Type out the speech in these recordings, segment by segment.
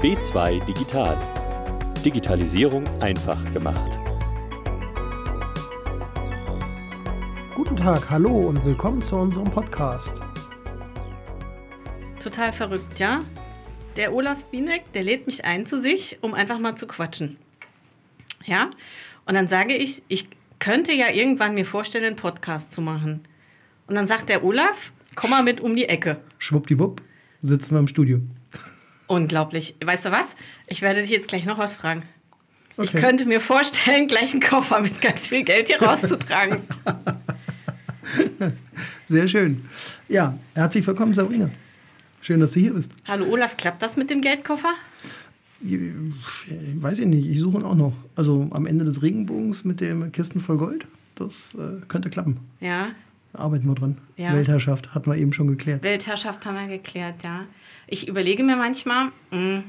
B2 Digital. Digitalisierung einfach gemacht. Guten Tag, hallo und willkommen zu unserem Podcast. Total verrückt, ja? Der Olaf Bienek, der lädt mich ein zu sich, um einfach mal zu quatschen. Ja? Und dann sage ich, ich könnte ja irgendwann mir vorstellen, einen Podcast zu machen. Und dann sagt der Olaf, komm mal mit um die Ecke. Schwuppdiwupp, sitzen wir im Studio. Unglaublich. Weißt du was? Ich werde dich jetzt gleich noch was fragen. Okay. Ich könnte mir vorstellen, gleich einen Koffer mit ganz viel Geld hier rauszutragen. Sehr schön. Ja, herzlich willkommen, Sabrina. Schön, dass du hier bist. Hallo Olaf, klappt das mit dem Geldkoffer? Ich, weiß ich nicht, ich suche ihn auch noch. Also am Ende des Regenbogens mit dem Kisten voll Gold, das äh, könnte klappen. Ja. Da arbeiten wir dran. Ja. Weltherrschaft hatten wir eben schon geklärt. Weltherrschaft haben wir geklärt, ja. Ich überlege mir manchmal, mh,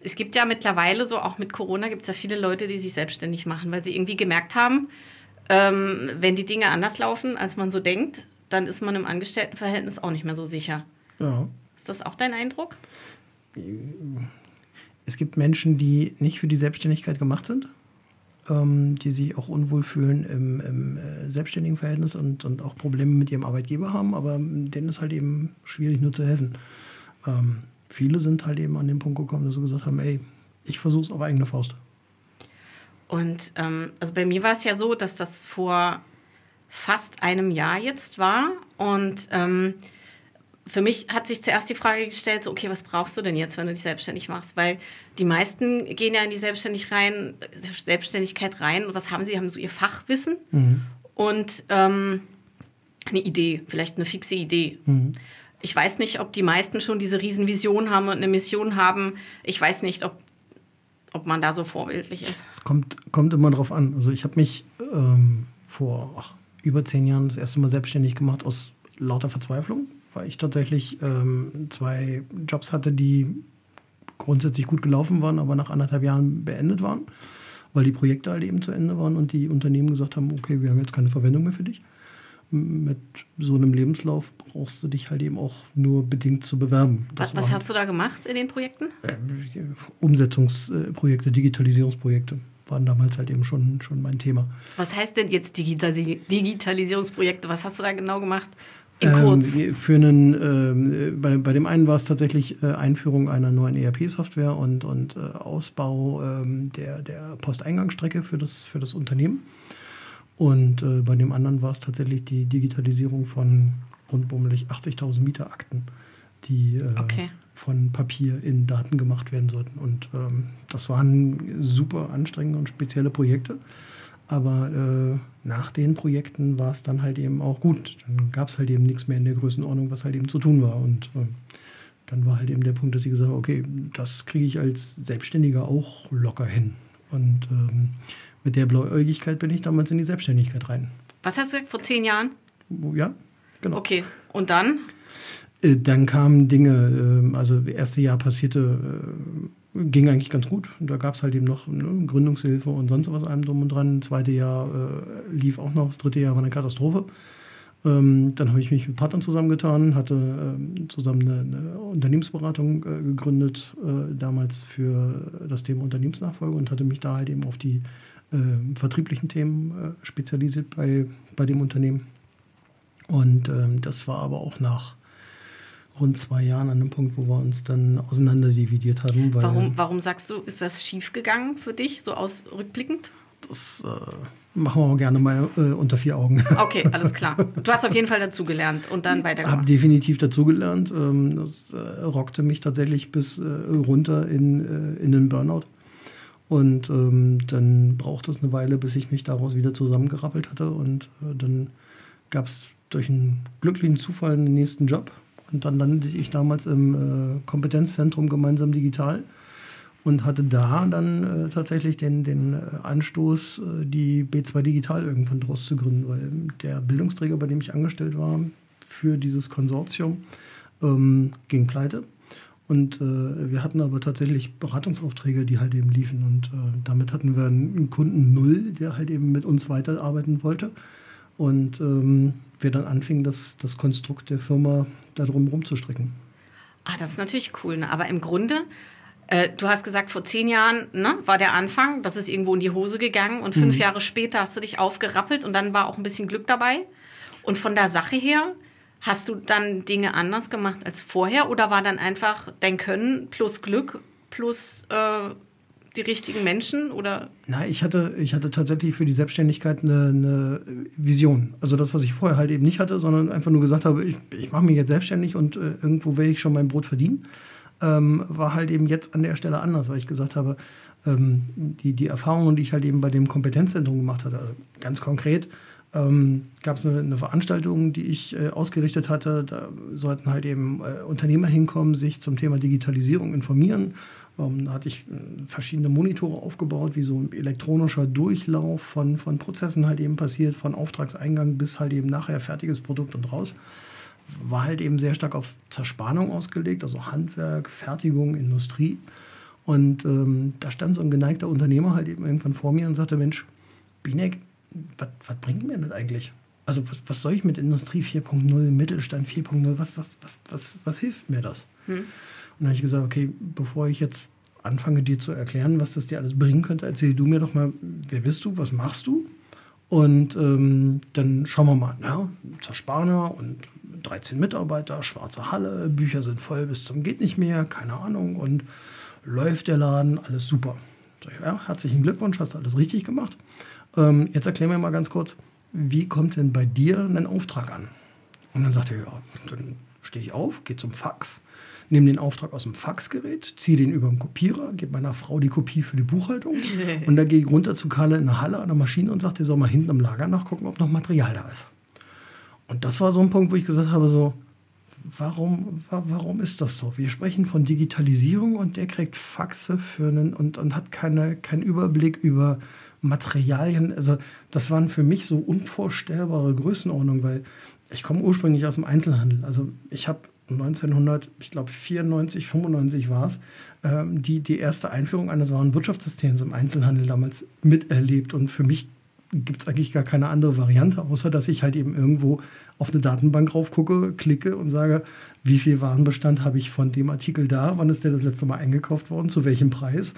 es gibt ja mittlerweile so, auch mit Corona gibt es ja viele Leute, die sich selbstständig machen, weil sie irgendwie gemerkt haben, ähm, wenn die Dinge anders laufen, als man so denkt, dann ist man im Angestelltenverhältnis auch nicht mehr so sicher. Ja. Ist das auch dein Eindruck? Es gibt Menschen, die nicht für die Selbstständigkeit gemacht sind, die sich auch unwohl fühlen im, im äh, selbstständigen Verhältnis und, und auch Probleme mit ihrem Arbeitgeber haben, aber denen ist halt eben schwierig nur zu helfen. Ähm, viele sind halt eben an den Punkt gekommen, dass sie gesagt haben, ey, ich versuche es auf eigene Faust. Und ähm, also bei mir war es ja so, dass das vor fast einem Jahr jetzt war. Und ähm, für mich hat sich zuerst die Frage gestellt, so, okay, was brauchst du denn jetzt, wenn du dich selbstständig machst? Weil die meisten gehen ja in die Selbstständig rein, Selbstständigkeit rein. Und was haben sie? Haben so ihr Fachwissen und ähm, eine Idee, vielleicht eine fixe Idee. Ich weiß nicht, ob die meisten schon diese Riesenvision haben und eine Mission haben. Ich weiß nicht, ob, ob man da so vorbildlich ist. Es kommt, kommt immer drauf an. Also ich habe mich ähm, vor ach, über zehn Jahren das erste Mal selbstständig gemacht aus lauter Verzweiflung, weil ich tatsächlich ähm, zwei Jobs hatte, die grundsätzlich gut gelaufen waren, aber nach anderthalb Jahren beendet waren, weil die Projekte halt eben zu Ende waren und die Unternehmen gesagt haben, okay, wir haben jetzt keine Verwendung mehr für dich. Mit so einem Lebenslauf brauchst du dich halt eben auch nur bedingt zu bewerben. Was, was hast du da gemacht in den Projekten? Äh, Umsetzungsprojekte, Digitalisierungsprojekte waren damals halt eben schon, schon mein Thema. Was heißt denn jetzt Digitali Digitalisierungsprojekte? Was hast du da genau gemacht? In Ähm, kurz. für einen, ähm, bei, bei dem einen war es tatsächlich äh, Einführung einer neuen ERP-Software und, und äh, Ausbau ähm, der, der Posteingangsstrecke für das, für das Unternehmen. Und äh, bei dem anderen war es tatsächlich die Digitalisierung von rundbummelig 80.000 Mieterakten, die äh, Okay. von Papier in Daten gemacht werden sollten. Und ähm, das waren super anstrengende und spezielle Projekte. Aber äh, nach den Projekten war es dann halt eben auch gut. Dann gab es halt eben nichts mehr in der Größenordnung, was halt eben zu tun war. Und ähm, dann war halt eben der Punkt, dass ich gesagt habe, okay, das kriege ich als Selbstständiger auch locker hin. Und ähm, mit der Blauäugigkeit bin ich damals in die Selbstständigkeit rein. Was hast du gesagt? Vor zehn Jahren? Ja, genau. Okay. Und dann? Äh, Dann kamen Dinge, ähm, also das erste Jahr passierte, äh, ging eigentlich ganz gut. Da gab es halt eben noch ne, Gründungshilfe und sonst was allem drum und dran. Das zweite Jahr äh, lief auch noch, das dritte Jahr war eine Katastrophe. Ähm, dann habe ich mich mit Partnern zusammengetan, hatte ähm, zusammen eine, eine Unternehmensberatung äh, gegründet, äh, damals für das Thema Unternehmensnachfolge und hatte mich da halt eben auf die äh, vertrieblichen Themen äh, spezialisiert bei, bei dem Unternehmen. Und ähm, das war aber auch nach rund zwei Jahren an einem Punkt, wo wir uns dann auseinanderdividiert haben. Warum, warum sagst du, ist das schiefgegangen für dich, so aus rückblickend? Das äh, machen wir auch gerne mal äh, unter vier Augen. Okay, alles klar. Du hast auf jeden Fall dazugelernt und dann habe weitergemacht. definitiv dazugelernt. Ähm, das äh, rockte mich tatsächlich bis äh, runter in, äh, in den Burnout. Und ähm, dann brauchte es eine Weile, bis ich mich daraus wieder zusammengerappelt hatte. Und äh, dann gab es durch einen glücklichen Zufall einen nächsten Job. Und dann landete ich damals im äh, Kompetenzzentrum Gemeinsam Digital und hatte da dann äh, tatsächlich den, den äh, Anstoß, äh, die B2 Digital irgendwann draus zu gründen, weil der Bildungsträger, bei dem ich angestellt war, für dieses Konsortium, ähm, ging pleite. Und äh, wir hatten aber tatsächlich Beratungsaufträge, die halt eben liefen. Und äh, damit hatten wir einen Kunden Null, der halt eben mit uns weiterarbeiten wollte. Und ähm, wir dann anfingen, das, das Konstrukt der Firma darum rumzustricken. Ah, das ist natürlich cool. Ne? Aber im Grunde Äh, du hast gesagt, vor zehn Jahren ne, war der Anfang, das ist irgendwo in die Hose gegangen und fünf mhm. Jahre später hast du dich aufgerappelt und dann war auch ein bisschen Glück dabei. Und von der Sache her, hast du dann Dinge anders gemacht als vorher oder war dann einfach dein Können plus Glück plus äh, die richtigen Menschen oder? Nein, ich hatte, ich hatte tatsächlich für die Selbstständigkeit eine, eine, Vision. Also das, was ich vorher halt eben nicht hatte, sondern einfach nur gesagt habe, ich, ich mache mich jetzt selbstständig und äh, irgendwo will ich schon mein Brot verdienen, ähm, war halt eben jetzt an der Stelle anders, weil ich gesagt habe, ähm, die, die Erfahrungen, die ich halt eben bei dem Kompetenzzentrum gemacht hatte, also ganz konkret, ähm, gab es eine, eine, Veranstaltung, die ich äh, ausgerichtet hatte. Da sollten halt eben äh, Unternehmer hinkommen, sich zum Thema Digitalisierung informieren ähm, da hatte ich äh, verschiedene Monitore aufgebaut, wie so ein elektronischer Durchlauf von, von Prozessen halt eben passiert, von Auftragseingang bis halt eben nachher fertiges Produkt und raus. War halt eben sehr stark auf Zerspannung ausgelegt, also Handwerk, Fertigung, Industrie. Und ähm, da stand so ein geneigter Unternehmer halt eben irgendwann vor mir und sagte, Mensch, Binek, was bringt mir das eigentlich? Also was, was, soll ich mit Industrie 4.0, Mittelstand 4.0, was, was, was, was, was hilft mir das? Hm. Und dann habe ich gesagt, okay, bevor ich jetzt anfange dir zu erklären, was das dir alles bringen könnte, erzähl du mir doch mal, wer bist du, was machst du? Und ähm, dann schauen wir mal. Ja, Zerspaner und 13 Mitarbeiter, schwarze Halle, Bücher sind voll bis zum geht nicht mehr, keine Ahnung. Und läuft der Laden, alles super. So, ja, herzlichen Glückwunsch, hast du alles richtig gemacht. Ähm, jetzt erklär mir mal ganz kurz, wie kommt denn bei dir ein Auftrag an? Und dann sagt er, ja, dann stehe ich auf, gehe zum Fax, nehme den Auftrag aus dem Faxgerät, ziehe den über den Kopierer, gebe meiner Frau die Kopie für die Buchhaltung und dann gehe ich runter zu Kalle in der Halle an der Maschine und sage, der soll mal hinten im Lager nachgucken, ob noch Material da ist. Und das war so ein Punkt, wo ich gesagt habe, so, warum, warum ist das so? Wir sprechen von Digitalisierung und der kriegt Faxe für einen und, und hat keine, keinen Überblick über Materialien. Also das waren für mich so unvorstellbare Größenordnungen, weil ich komme ursprünglich aus dem Einzelhandel. Also ich habe 1900, ich glaube 94, 95 war es, ähm, die, die erste Einführung eines Warenwirtschaftssystems im Einzelhandel damals miterlebt. Und für mich gibt es eigentlich gar keine andere Variante, außer dass ich halt eben irgendwo auf eine Datenbank raufgucke, klicke und sage, wie viel Warenbestand habe ich von dem Artikel da, wann ist der das letzte Mal eingekauft worden, zu welchem Preis.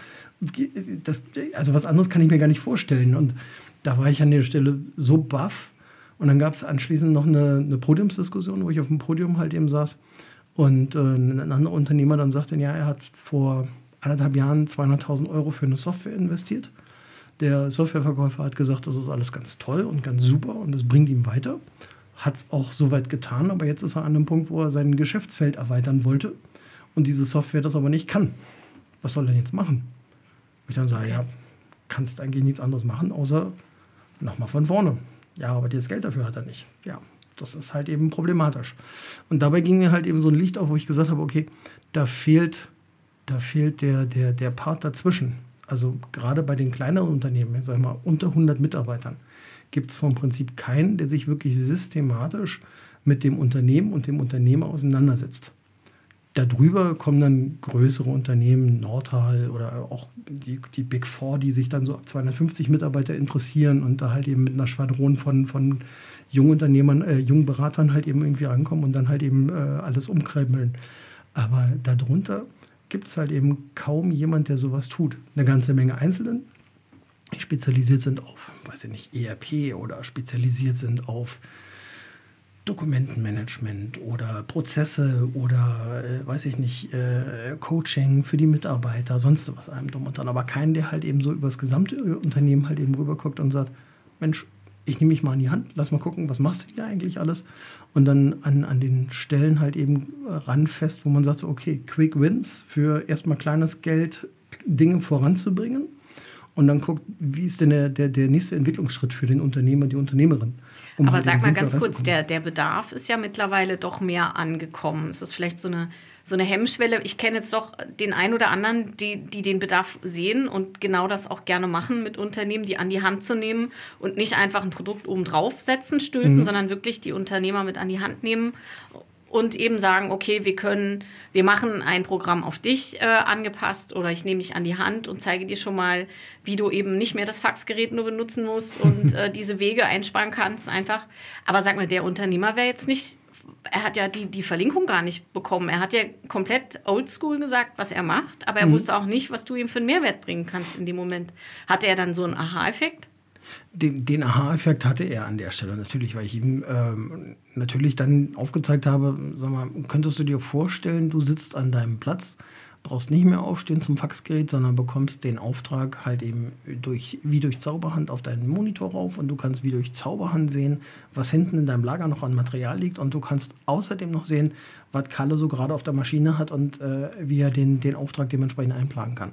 Das, also was anderes kann ich mir gar nicht vorstellen. Und da war ich an der Stelle so baff. Und dann gab es anschließend noch eine, eine Podiumsdiskussion, wo ich auf dem Podium halt eben saß und äh, ein anderer Unternehmer dann sagte, ja, er hat vor anderthalb Jahren 200.000 Euro für eine Software investiert. Der Softwareverkäufer hat gesagt, das ist alles ganz toll und ganz super und das bringt ihm weiter. Hat es auch soweit getan, aber jetzt ist er an einem Punkt, wo er sein Geschäftsfeld erweitern wollte und diese Software das aber nicht kann. Was soll er jetzt machen? Ich dann sage, ja, kannst eigentlich nichts anderes machen, außer nochmal von vorne. Ja, aber das Geld dafür hat er nicht. Ja, das ist halt eben problematisch. Und dabei ging mir halt eben so ein Licht auf, wo ich gesagt habe, okay, da fehlt, da fehlt der, der, der Part dazwischen. Also gerade bei den kleineren Unternehmen, sag mal, unter 100 Mitarbeitern, gibt es vom Prinzip keinen, der sich wirklich systematisch mit dem Unternehmen und dem Unternehmer auseinandersetzt. Darüber kommen dann größere Unternehmen, Nordhal oder auch die, die Big Four, die sich dann so ab 250 Mitarbeiter interessieren und da halt eben mit einer Schwadron von, von Jungunternehmern, äh, jungen Beratern halt eben irgendwie ankommen und dann halt eben äh, alles umkrempeln. Aber darunter gibt es halt eben kaum jemand, der sowas tut. Eine ganze Menge Einzelnen, die spezialisiert sind auf, weiß ich nicht, ERP oder spezialisiert sind auf Dokumentenmanagement oder Prozesse oder, äh, weiß ich nicht, äh, Coaching für die Mitarbeiter, sonst was einem drum und dran. Aber keinen, der halt eben so über das gesamte Unternehmen halt eben rüberguckt und sagt, Mensch, ich nehme mich mal in die Hand, lass mal gucken, was machst du hier eigentlich alles? Und dann an, an den Stellen halt eben ranfest, wo man sagt, so, okay, Quick Wins für erstmal kleines Geld Dinge voranzubringen. Und dann guckt, wie ist denn der, der, der nächste Entwicklungsschritt für den Unternehmer, die Unternehmerin? Um Aber sag mal ganz kurz, der, der Bedarf ist ja mittlerweile doch mehr angekommen. Es ist vielleicht so eine so eine Hemmschwelle. Ich kenne jetzt doch den einen oder anderen, die, die den Bedarf sehen und genau das auch gerne machen mit Unternehmen, die an die Hand zu nehmen und nicht einfach ein Produkt oben drauf setzen, stülpen, mhm. sondern wirklich die Unternehmer mit an die Hand nehmen und eben sagen, okay, wir können, wir machen ein Programm auf dich äh, angepasst oder ich nehme dich an die Hand und zeige dir schon mal, wie du eben nicht mehr das Faxgerät nur benutzen musst und äh, diese Wege einsparen kannst einfach. Aber sag mal, der Unternehmer wäre jetzt nicht er hat ja die, die Verlinkung gar nicht bekommen. Er hat ja komplett oldschool gesagt, was er macht, aber er Mhm. wusste auch nicht, was du ihm für einen Mehrwert bringen kannst in dem Moment. Hatte er dann so einen Aha-Effekt? Den, den Aha-Effekt hatte er an der Stelle. Natürlich, weil ich ihm ähm, natürlich dann aufgezeigt habe, sag mal, könntest du dir vorstellen, du sitzt an deinem Platz, brauchst nicht mehr aufstehen zum Faxgerät, sondern bekommst den Auftrag halt eben durch, wie durch Zauberhand auf deinen Monitor rauf und du kannst wie durch Zauberhand sehen, was hinten in deinem Lager noch an Material liegt und du kannst außerdem noch sehen, was Kalle so gerade auf der Maschine hat und äh, wie er den, den Auftrag dementsprechend einplanen kann.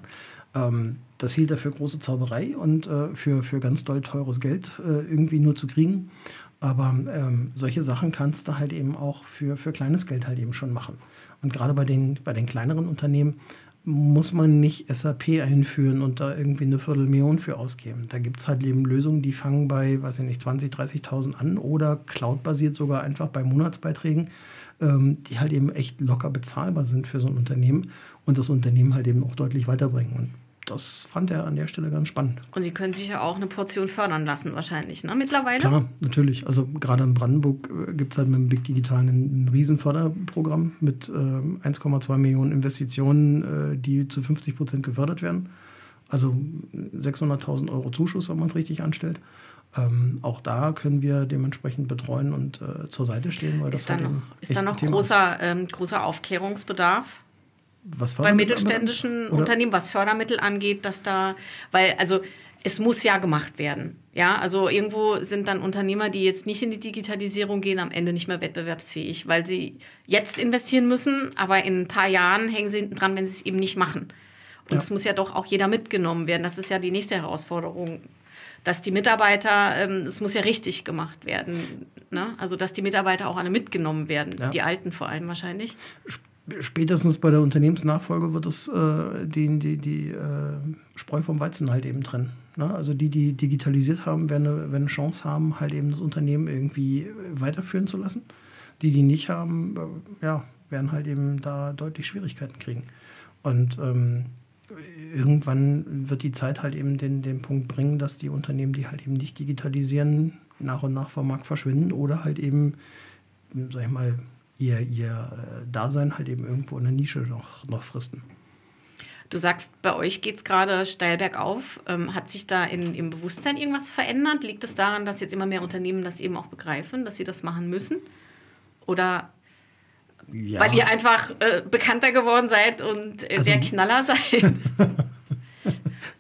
Ähm, das hielt er für große Zauberei und äh, für, für ganz doll teures Geld äh, irgendwie nur zu kriegen. Aber ähm, solche Sachen kannst du halt eben auch für, für kleines Geld halt eben schon machen. Und gerade bei den, bei den kleineren Unternehmen muss man nicht SAP einführen und da irgendwie eine Viertelmillion für ausgeben. Da gibt es halt eben Lösungen, die fangen bei, weiß ich nicht, 20.000, 30.000 an oder cloudbasiert sogar einfach bei Monatsbeiträgen, ähm, die halt eben echt locker bezahlbar sind für so ein Unternehmen und das Unternehmen halt eben auch deutlich weiterbringen. Und das fand er an der Stelle ganz spannend. Und sie können sich ja auch eine Portion fördern lassen, wahrscheinlich, ne? Mittlerweile. Klar, natürlich. Also gerade in Brandenburg äh, gibt es halt mit dem Big Digital ein, ein Riesenförderprogramm mit ähm, 1,2 Millionen Investitionen, äh, die zu 50 Prozent gefördert werden. Also 600.000 Euro Zuschuss, wenn man es richtig anstellt. Ähm, auch da können wir dementsprechend betreuen und äh, zur Seite stehen. Weil das Ist da halt noch, eben ist da noch großer, ähm, großer Aufklärungsbedarf? Was bei mittelständischen? Oder- Unternehmen, was Fördermittel angeht, dass da, weil, also es muss ja gemacht werden. Ja, also irgendwo sind dann Unternehmer, die jetzt nicht in die Digitalisierung gehen, am Ende nicht mehr wettbewerbsfähig, weil sie jetzt investieren müssen, aber in ein paar Jahren hängen sie hinten dran, wenn sie es eben nicht machen. Und Ja. es muss ja doch auch jeder mitgenommen werden. Das ist ja die nächste Herausforderung. Dass die Mitarbeiter, ähm, es muss ja richtig gemacht werden. Ne? Also, dass die Mitarbeiter auch alle mitgenommen werden. Ja. Die Alten vor allem wahrscheinlich. Spätestens bei der Unternehmensnachfolge wird es äh, die, die, die äh, Spreu vom Weizen halt eben trennen. Ne? Also die, die digitalisiert haben, werden eine, werden eine Chance haben, halt eben das Unternehmen irgendwie weiterführen zu lassen. Die, die nicht haben, äh, ja, werden halt eben da deutlich Schwierigkeiten kriegen. Und ähm, irgendwann wird die Zeit halt eben den, den Punkt bringen, dass die Unternehmen, die halt eben nicht digitalisieren, nach und nach vom Markt verschwinden oder halt eben, sag ich mal, ihr, ihr äh, Dasein halt eben irgendwo in der Nische noch, noch fristen. Du sagst, bei euch geht es gerade steil bergauf. Ähm, hat sich da in, im Bewusstsein irgendwas verändert? Liegt es daran, dass jetzt immer mehr Unternehmen das eben auch begreifen, dass sie das machen müssen? Oder Ja, weil ihr einfach äh, bekannter geworden seid und äh, Also- der Knaller seid?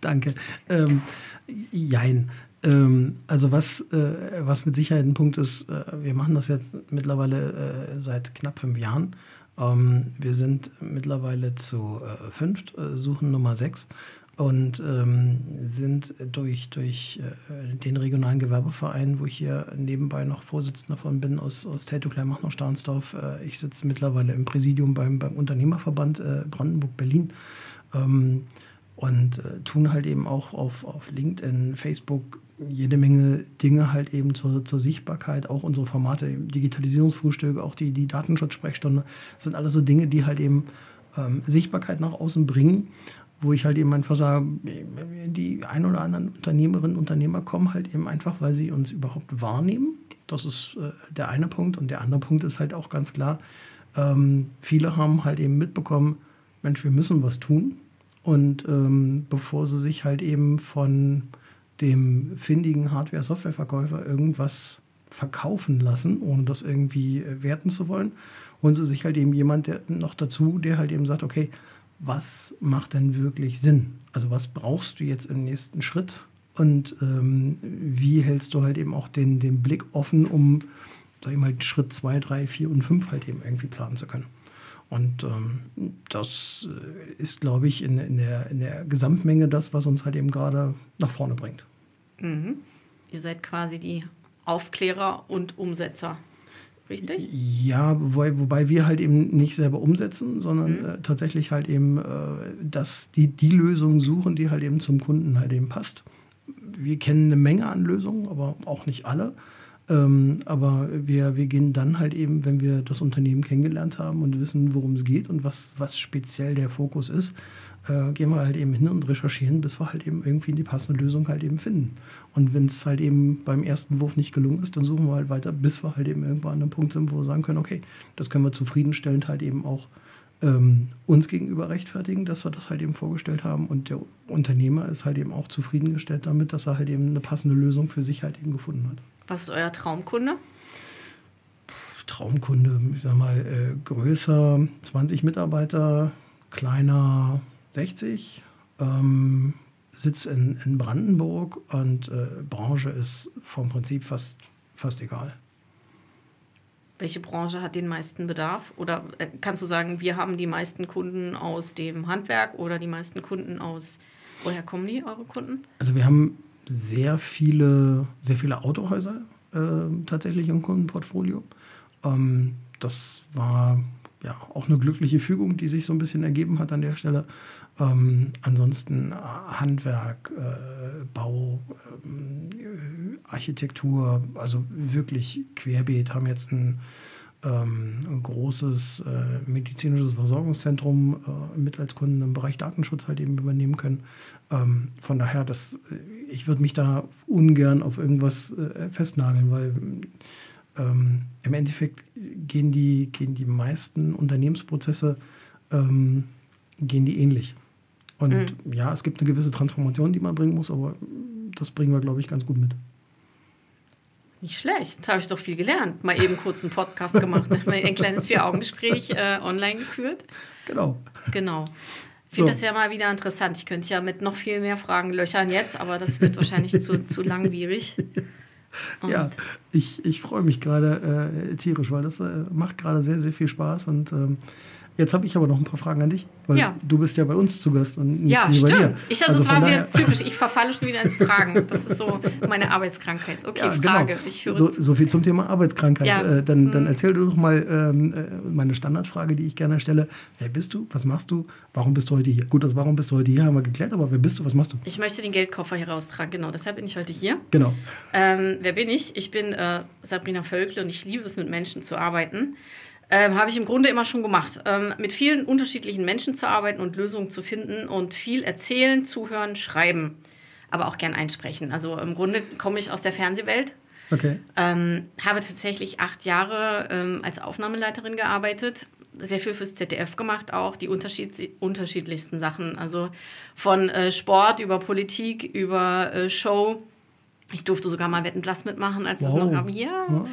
Danke. Ähm, jein. Ähm, also was, äh, was mit Sicherheit ein Punkt ist, äh, wir machen das jetzt mittlerweile äh, seit knapp fünf Jahren. Ähm, wir sind mittlerweile zu äh, fünft, äh, suchen Nummer sechs und ähm, sind durch, durch äh, den regionalen Gewerbeverein, wo ich hier nebenbei noch Vorsitzender von bin, aus, aus Teltow-Kleinmachnow Stahnsdorf. Äh, ich sitze mittlerweile im Präsidium beim, beim Unternehmerverband Brandenburg-Berlin. Ähm, und äh, tun halt eben auch auf, auf LinkedIn, Facebook jede Menge Dinge halt eben zur, zur Sichtbarkeit, auch unsere Formate, Digitalisierungsfrühstück, auch die, die Datenschutzsprechstunde, sind alles so Dinge, die halt eben ähm, Sichtbarkeit nach außen bringen, wo ich halt eben einfach sage, die ein oder anderen Unternehmerinnen und Unternehmer kommen halt eben einfach, weil sie uns überhaupt wahrnehmen. Das ist äh, der eine Punkt. Und der andere Punkt ist halt auch ganz klar, ähm, viele haben halt eben mitbekommen, Mensch, wir müssen was tun. Und ähm, bevor sie sich halt eben von dem findigen Hardware-Software-Verkäufer irgendwas verkaufen lassen, ohne das irgendwie äh, werten zu wollen, holen sie sich halt eben jemand der, noch dazu, der halt eben sagt, okay, was macht denn wirklich Sinn? Also was brauchst du jetzt im nächsten Schritt? Und ähm, wie hältst du halt eben auch den, den Blick offen, um, sag ich mal, Schritt 2, 3, 4 und 5 halt eben irgendwie planen zu können? Und ähm, das äh, ist, glaube ich, in, in, der, in der Gesamtmenge das, was uns halt eben gerade nach vorne bringt. Ihr seid quasi die Aufklärer und Umsetzer. Richtig? Ja, wobei, wobei wir halt eben nicht selber umsetzen, sondern äh, tatsächlich halt eben äh, dass die, die Lösung suchen, die halt eben zum Kunden halt eben passt. Wir kennen eine Menge an Lösungen, aber auch nicht alle. Ähm, aber wir, wir gehen dann halt eben, wenn wir das Unternehmen kennengelernt haben und wissen, worum es geht und was, was speziell der Fokus ist, äh, gehen wir halt eben hin und recherchieren, bis wir halt eben irgendwie die passende Lösung halt eben finden. Und wenn es halt eben beim ersten Wurf nicht gelungen ist, dann suchen wir halt weiter, bis wir halt eben irgendwann an einem Punkt sind, wo wir sagen können, okay, das können wir zufriedenstellend halt eben auch ähm, uns gegenüber rechtfertigen, dass wir das halt eben vorgestellt haben. Und der Unternehmer ist halt eben auch zufriedengestellt damit, dass er halt eben eine passende Lösung für sich halt eben gefunden hat. Was ist euer Traumkunde? Traumkunde, ich sag mal, äh, größer 20 Mitarbeiter, kleiner 60, ähm, Sitz in, in Brandenburg und äh, Branche ist vom Prinzip fast, fast egal. Welche Branche hat den meisten Bedarf? Oder äh, kannst du sagen, wir haben die meisten Kunden aus dem Handwerk oder die meisten Kunden aus, woher kommen die, eure Kunden? Also wir haben sehr viele, sehr viele Autohäuser äh, tatsächlich im Kundenportfolio. Ähm, das war ja auch eine glückliche Fügung, die sich so ein bisschen ergeben hat an der Stelle. Ähm, ansonsten Handwerk, äh, Bau, äh, Architektur, also wirklich querbeet, haben jetzt ein, ähm, ein großes äh, medizinisches Versorgungszentrum äh, mit als Kunden im Bereich Datenschutz halt eben übernehmen können. Ähm, von daher, das, äh, ich würde mich da ungern auf irgendwas festnageln, weil ähm, im Endeffekt gehen die, gehen die meisten Unternehmensprozesse ähm, gehen die ähnlich. Und mhm. ja, es gibt eine gewisse Transformation, die man bringen muss, aber das bringen wir, glaube ich, ganz gut mit. Nicht schlecht, da habe ich doch viel gelernt. Mal eben kurz einen Podcast gemacht, ein kleines Vier-Augen-Gespräch äh, online geführt. Genau. Genau. Ich finde so. das ja mal wieder interessant. Ich könnte ja mit noch viel mehr Fragen löchern jetzt, aber das wird wahrscheinlich zu, zu langwierig. Und ja, ich, ich freue mich gerade äh, tierisch, weil das äh, macht gerade sehr, sehr viel Spaß und ähm, Jetzt habe ich aber noch ein paar Fragen an dich, weil ja. du bist ja bei uns zu Gast und nicht ja, stimmt. bei dir. Ich, also, das war wieder typisch. Ich verfalle schon wieder ins Fragen. Das ist so meine Arbeitskrankheit. Okay, ja, genau. Frage. Genau. So, so, viel zum Thema Arbeitskrankheit. Ja. Äh, dann, dann mhm. erzähl du doch mal ähm, äh, meine Standardfrage, die ich gerne stelle. Wer bist du? Was machst du? Warum bist du heute hier? Gut, das Warum bist du heute hier haben wir geklärt, aber wer bist du? Was machst du? Ich möchte den Geldkoffer hier raustragen. Genau, deshalb bin ich heute hier. Genau. Ähm, wer bin ich? Ich bin äh, Sabrina Völkle und ich liebe es, mit Menschen zu arbeiten. Ähm, habe ich im Grunde immer schon gemacht. Ähm, mit vielen unterschiedlichen Menschen zu arbeiten und Lösungen zu finden und viel erzählen, zuhören, schreiben, aber auch gern einsprechen. Also im Grunde komme ich aus der Fernsehwelt. Okay. Ähm, habe tatsächlich acht Jahre ähm, als Aufnahmeleiterin gearbeitet, sehr viel fürs ZDF gemacht, auch die unterschied unterschiedlichsten Sachen. Also von äh, Sport über Politik, über äh, Show. Ich durfte sogar mal Wetten mitmachen, als wow. das noch gab. Ja. ja.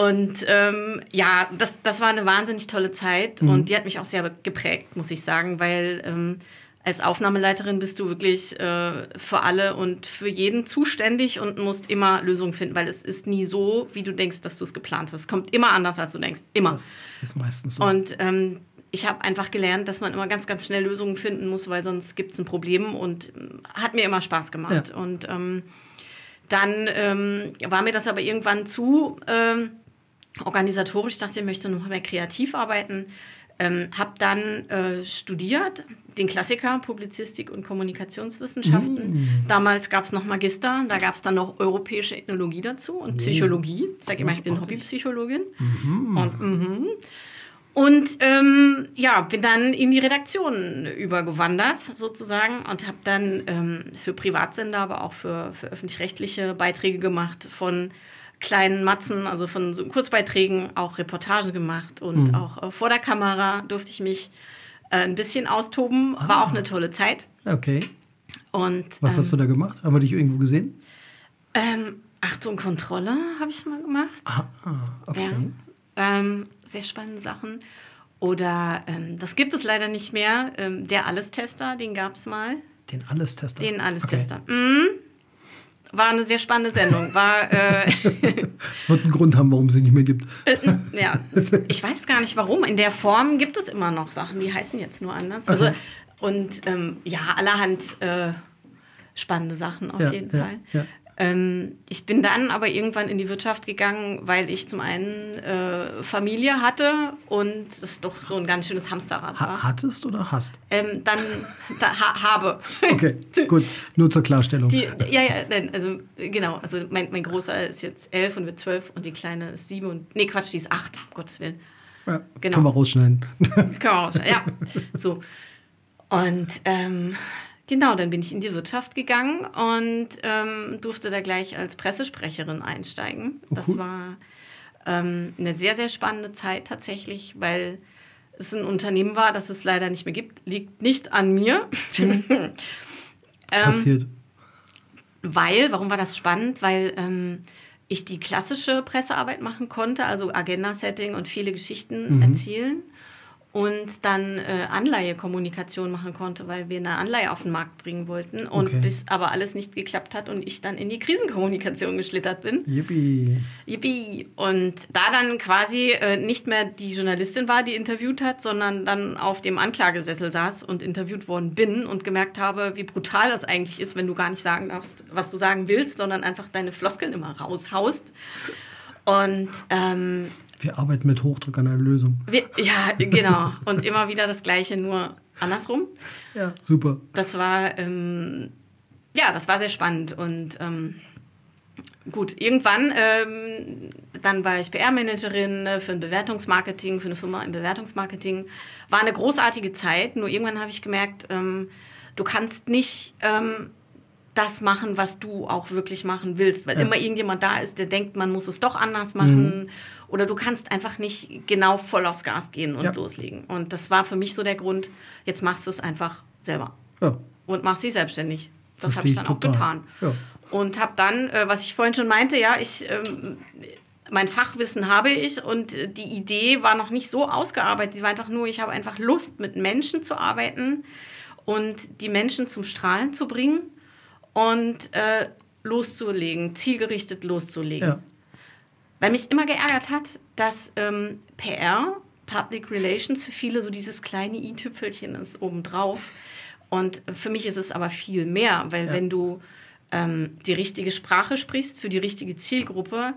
Und ähm, ja, das, das war eine wahnsinnig tolle Zeit mhm. und die hat mich auch sehr geprägt, muss ich sagen, weil ähm, als Aufnahmeleiterin bist du wirklich äh, für alle und für jeden zuständig und musst immer Lösungen finden, weil es ist nie so, wie du denkst, dass du es geplant hast. Es kommt immer anders, als du denkst. Immer. Das ist meistens so. Und ähm, ich habe einfach gelernt, dass man immer ganz, ganz schnell Lösungen finden muss, weil sonst gibt es ein Problem und äh, hat mir immer Spaß gemacht. Ja. Und ähm, dann ähm, war mir das aber irgendwann zu ähm, organisatorisch, ich dachte, ich möchte noch mehr kreativ arbeiten. Ähm, habe dann äh, studiert, den Klassiker Publizistik und Kommunikationswissenschaften. Mm. Damals gab es noch Magister, da gab es dann noch europäische Ethnologie dazu und Psychologie. Ich sage immer, ich bin Hobbypsychologin. Mm. Und, mm und ähm, ja, bin dann in die Redaktion übergewandert sozusagen und habe dann ähm, für Privatsender, aber auch für, für öffentlich-rechtliche Beiträge gemacht von kleinen Matzen, also von so Kurzbeiträgen, auch Reportagen gemacht und mhm. auch äh, vor der Kamera durfte ich mich äh, ein bisschen austoben. Ah. War auch eine tolle Zeit. Okay. Und, Was ähm, hast du da gemacht? Haben wir dich irgendwo gesehen? Ähm, Achtung, Kontrolle habe ich mal gemacht. Ah, okay. Ja. Ähm, sehr spannende Sachen. Oder, ähm, das gibt es leider nicht mehr, ähm, der Allestester, den gab es mal. Den Allestester? Den Allestester. Okay. Mhm war eine sehr spannende Sendung. War, äh, Wird einen Grund haben, warum sie nicht mehr gibt. Äh, ja, ich weiß gar nicht warum. In der Form gibt es immer noch Sachen, die heißen jetzt nur anders. Also, okay. und ähm, ja, allerhand äh, spannende Sachen auf ja, jeden ja, Fall. Ja. Ähm, ich bin dann aber irgendwann in die Wirtschaft gegangen, weil ich zum einen äh, Familie hatte und es doch so ein ganz schönes Hamsterrad war. Ha hattest oder hast? Ähm, dann da, ha habe. Okay, gut. Nur zur Klarstellung. Die, ja, ja, also genau. Also mein, mein Großer ist jetzt elf und wird zwölf und die Kleine ist sieben und nee, Quatsch, die ist acht, um Gottes Willen. ja, genau. Können wir rausschneiden. Können wir rausschneiden, ja. So. Und ähm, genau, dann bin ich in die Wirtschaft gegangen und ähm, durfte da gleich als Pressesprecherin einsteigen. Oh, Das cool. war ähm, eine sehr, sehr spannende Zeit tatsächlich, weil es ein Unternehmen war, das es leider nicht mehr gibt. Liegt nicht an mir. Mhm. ähm, Passiert. weil, warum war das spannend? Weil ähm, ich die klassische Pressearbeit machen konnte, also Agenda-Setting und viele Geschichten Mhm. erzählen. Und dann äh, Anleihekommunikation machen konnte, weil wir eine Anleihe auf den Markt bringen wollten. Und Okay. das aber alles nicht geklappt hat und ich dann in die Krisenkommunikation geschlittert bin. Yippie. Yippie. Und da dann quasi äh, nicht mehr die Journalistin war, die interviewt hat, sondern dann auf dem Anklagesessel saß und interviewt worden bin und gemerkt habe, wie brutal das eigentlich ist, wenn du gar nicht sagen darfst, was du sagen willst, sondern einfach deine Floskeln immer raushaust. Und ähm, Wir arbeiten mit Hochdruck an einer Lösung. wir, ja, genau. Und immer wieder das Gleiche, nur andersrum. Ja. Super. Das war, ähm, ja, das war sehr spannend. Und ähm, gut, irgendwann, ähm, dann war ich PR-Managerin äh, für ein Bewertungsmarketing, für eine Firma im Bewertungsmarketing. War eine großartige Zeit, nur irgendwann habe ich gemerkt, ähm, du kannst nicht ähm, das machen, was du auch wirklich machen willst, weil Ja. immer irgendjemand da ist, der denkt, man muss es doch anders machen. Oder du kannst einfach nicht genau voll aufs Gas gehen und Ja. loslegen. Und das war für mich so der Grund, jetzt machst du es einfach selber Ja. und machst dich selbstständig. Das habe ich dann auch total. getan. Ja. Und habe dann, äh, was ich vorhin schon meinte, ja, ich, ähm, mein Fachwissen habe ich und äh, die Idee war noch nicht so ausgearbeitet. Sie war einfach nur, ich habe einfach Lust, mit Menschen zu arbeiten und die Menschen zum Strahlen zu bringen und äh, loszulegen, zielgerichtet loszulegen. Ja. Weil mich immer geärgert hat, dass ähm, PR, Public Relations, für viele so dieses kleine i-Tüpfelchen ist obendrauf. Und für mich ist es aber viel mehr, weil Ja. wenn du ähm, die richtige Sprache sprichst für die richtige Zielgruppe,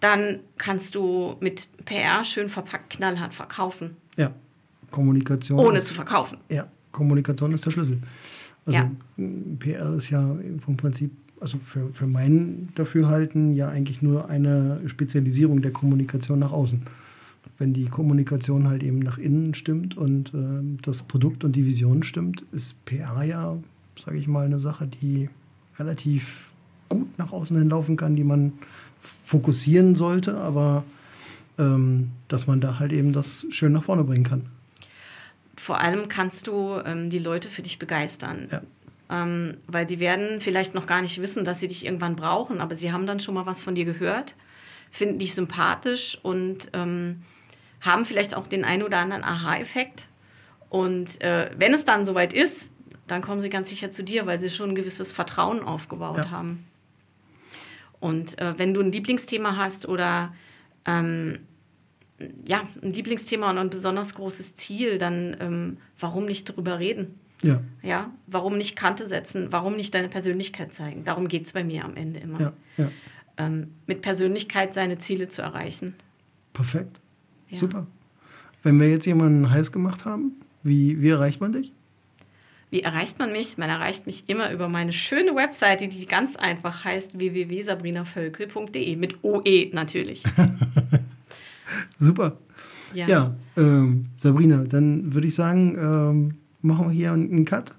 dann kannst du mit PR schön verpackt knallhart verkaufen, ja. Kommunikation. ohne zu verkaufen. Ja, Kommunikation ist der Schlüssel. Also Ja. PR ist ja vom Prinzip, also für, für mein Dafürhalten ja eigentlich nur eine Spezialisierung der Kommunikation nach außen. Wenn die Kommunikation halt eben nach innen stimmt und ähm, das Produkt und die Vision stimmt, ist PR ja, sage ich mal, eine Sache, die relativ gut nach außen hin laufen kann, die man fokussieren sollte, aber ähm, dass man da halt eben das schön nach vorne bringen kann. Vor allem kannst du ähm, die Leute für dich begeistern. Ja. Ähm, weil sie werden vielleicht noch gar nicht wissen, dass sie dich irgendwann brauchen, aber sie haben dann schon mal was von dir gehört, finden dich sympathisch und ähm, haben vielleicht auch den einen oder anderen Aha-Effekt. Und äh, wenn es dann soweit ist, dann kommen sie ganz sicher zu dir, weil sie schon ein gewisses Vertrauen aufgebaut Ja. haben. Und äh, wenn du ein Lieblingsthema hast oder ähm, ja, ein Lieblingsthema und ein besonders großes Ziel, dann ähm, warum nicht drüber reden? Ja, Ja, warum nicht Kante setzen? Warum nicht deine Persönlichkeit zeigen? Darum geht es bei mir am Ende immer. ja, ja. Ähm, mit Persönlichkeit seine Ziele zu erreichen. Perfekt. Ja. Super. Wenn wir jetzt jemanden heiß gemacht haben, wie, wie erreicht man dich? Wie erreicht man mich? Man erreicht mich immer über meine schöne Webseite, die ganz einfach heißt www.sabrinavölkel.de mit OE natürlich. Super. Ja. Ja, ähm, Sabrina, dann würde ich sagen, ähm, machen wir hier einen Cut.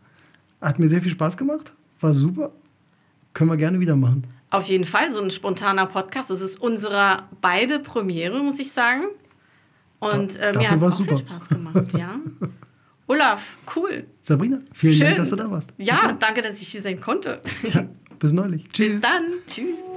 Hat mir sehr viel Spaß gemacht. War super. Können wir gerne wieder machen. Auf jeden Fall so ein spontaner Podcast. Das ist unsere beide Premiere, muss ich sagen. Und äh, mir hat es auch viel super. Spaß gemacht, ja. Olaf, cool. Sabrina, vielen Schön. Dank, dass du da warst. Ja, danke, dass ich hier sein konnte. Bis neulich. Tschüss. Bis dann. Tschüss.